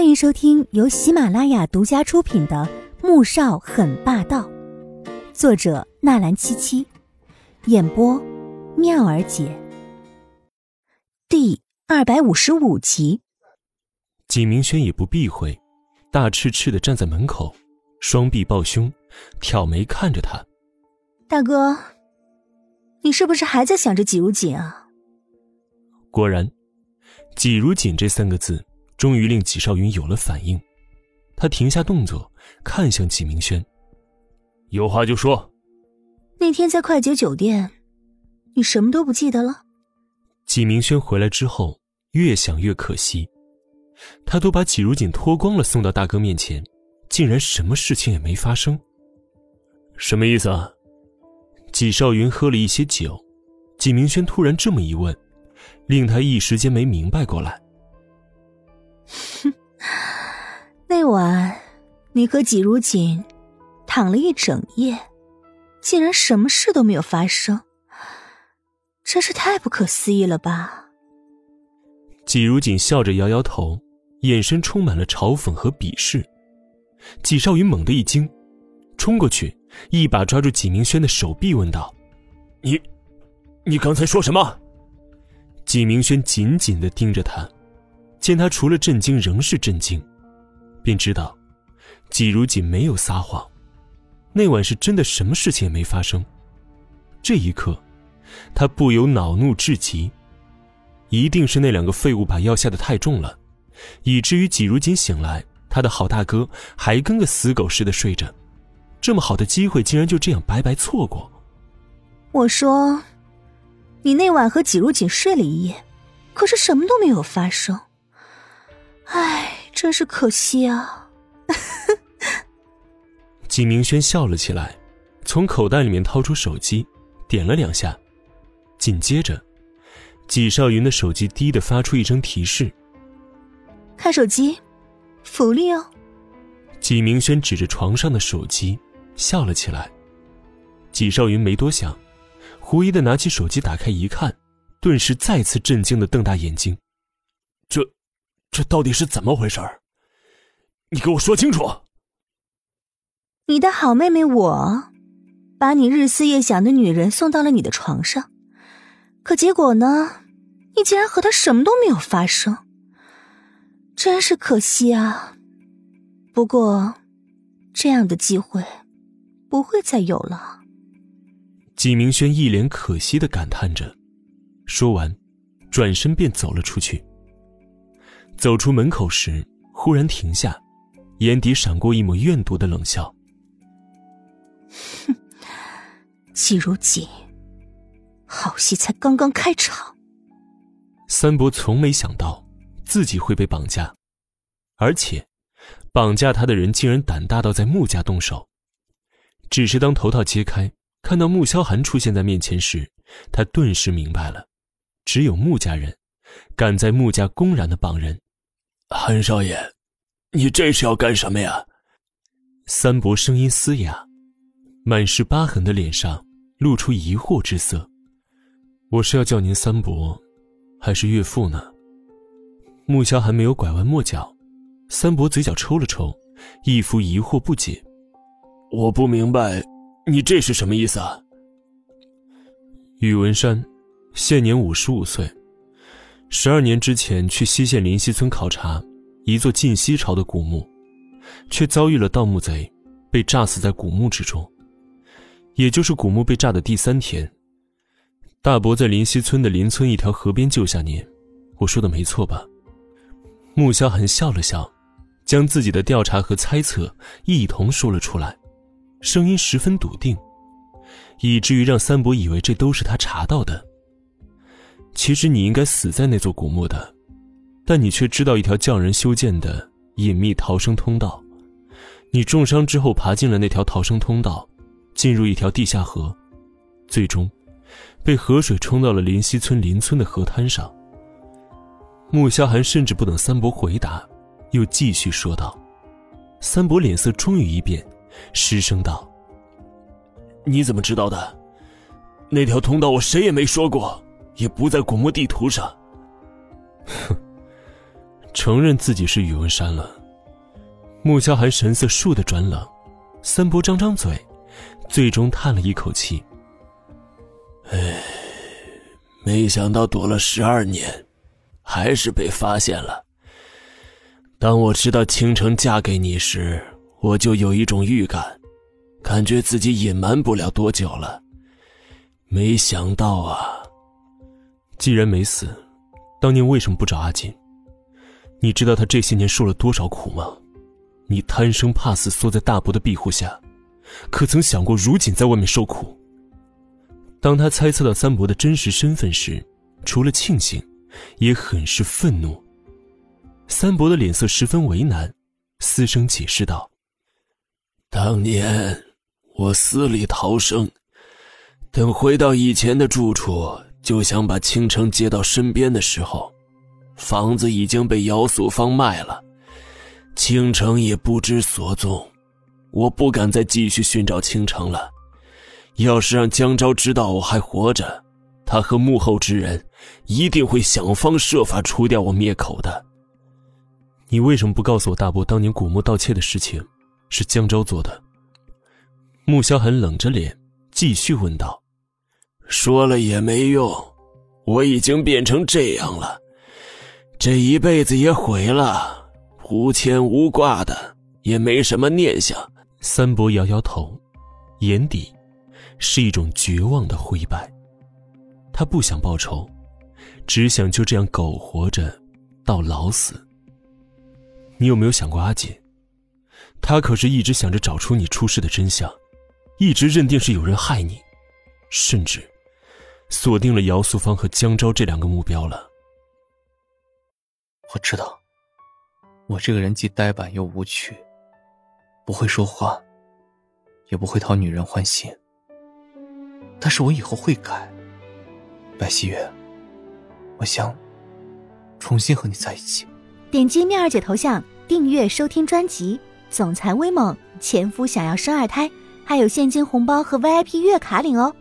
欢迎收听由喜马拉雅独家出品的《穆少很霸道》，作者纳兰七七，演播妙儿姐。第二百五十五集，景明轩也不避讳，大赤赤的站在门口，双臂抱胸，挑眉看着他。大哥，你是不是还在想着季如锦啊？果然，季如锦这三个字。终于令纪少云有了反应，他停下动作，看向纪明轩：“有话就说。”那天在快捷酒店，你什么都不记得了？纪明轩回来之后，越想越可惜，他都把纪如锦脱光了送到大哥面前，竟然什么事情也没发生。什么意思啊？纪少云喝了一些酒，纪明轩突然这么一问，令他一时间没明白过来。哼，那晚你和季如锦躺了一整夜，竟然什么事都没有发生，真是太不可思议了吧？季如锦笑着摇摇头，眼神充满了嘲讽和鄙视。季少云猛地一惊，冲过去一把抓住季明轩的手臂，问道：“你，你刚才说什么？”季明轩紧紧的盯着他。见他除了震惊仍是震惊，便知道，季如锦没有撒谎，那晚是真的，什么事情也没发生。这一刻，他不由恼怒至极，一定是那两个废物把药下的太重了，以至于季如锦醒来，他的好大哥还跟个死狗似的睡着，这么好的机会竟然就这样白白错过。我说，你那晚和季如锦睡了一夜，可是什么都没有发生。唉，真是可惜啊！纪明轩笑了起来，从口袋里面掏出手机，点了两下，紧接着，纪少云的手机滴的发出一声提示：“看手机，福利哦。”纪明轩指着床上的手机笑了起来。纪少云没多想，狐疑的拿起手机打开一看，顿时再次震惊的瞪大眼睛：“这……”这到底是怎么回事儿？你给我说清楚！你的好妹妹我，把你日思夜想的女人送到了你的床上，可结果呢？你竟然和她什么都没有发生，真是可惜啊！不过，这样的机会不会再有了。纪明轩一脸可惜的感叹着，说完，转身便走了出去。走出门口时，忽然停下，眼底闪过一抹怨毒的冷笑。哼，季如锦，好戏才刚刚开场。三伯从没想到自己会被绑架，而且，绑架他的人竟然胆大到在穆家动手。只是当头套揭开，看到穆萧寒出现在面前时，他顿时明白了，只有穆家人，敢在穆家公然的绑人。韩少爷，你这是要干什么呀？三伯声音嘶哑，满是疤痕的脸上露出疑惑之色。我是要叫您三伯，还是岳父呢？穆萧还没有拐弯抹角，三伯嘴角抽了抽，一副疑惑不解。我不明白，你这是什么意思啊？宇文山，现年五十五岁。十二年之前去西县林溪村考察一座晋西朝的古墓，却遭遇了盗墓贼，被炸死在古墓之中。也就是古墓被炸的第三天，大伯在林溪村的邻村一条河边救下您，我说的没错吧？穆萧寒笑了笑，将自己的调查和猜测一同说了出来，声音十分笃定，以至于让三伯以为这都是他查到的。其实你应该死在那座古墓的，但你却知道一条匠人修建的隐秘逃生通道。你重伤之后爬进了那条逃生通道，进入一条地下河，最终被河水冲到了林溪村邻村的河滩上。穆萧寒甚至不等三伯回答，又继续说道：“三伯脸色终于一变，失声道：‘你怎么知道的？那条通道我谁也没说过。’”也不在古墓地图上。哼，承认自己是宇文山了。穆萧寒神色倏地转冷，三伯张张嘴，最终叹了一口气：“唉，没想到躲了十二年，还是被发现了。当我知道倾城嫁给你时，我就有一种预感，感觉自己隐瞒不了多久了。没想到啊，既然没死，当年为什么不找阿锦？你知道他这些年受了多少苦吗？”你贪生怕死，缩在大伯的庇护下，可曾想过如今在外面受苦？当他猜测到三伯的真实身份时，除了庆幸，也很是愤怒。三伯的脸色十分为难，嘶声解释道：“当年我死里逃生，等回到以前的住处，就想把倾城接到身边的时候，房子已经被姚素芳卖了。”倾城也不知所踪，我不敢再继续寻找倾城了。要是让江昭知道我还活着，他和幕后之人一定会想方设法除掉我灭口的。你为什么不告诉我大伯当年古墓盗窃的事情是江昭做的？穆萧寒冷着脸继续问道：“说了也没用，我已经变成这样了，这一辈子也毁了。”无牵无挂的，也没什么念想。三伯摇摇头，眼底是一种绝望的灰白。他不想报仇，只想就这样苟活着到老死。你有没有想过阿锦？他可是一直想着找出你出事的真相，一直认定是有人害你，甚至锁定了姚素芳和江昭这两个目标了。我知道。我这个人既呆板又无趣，不会说话，也不会讨女人欢心。但是我以后会改。白希月，我想重新和你在一起。点击妙儿姐头像订阅收听专辑《总裁威猛前夫想要生二胎》，还有现金红包和 VIP 月卡领哦。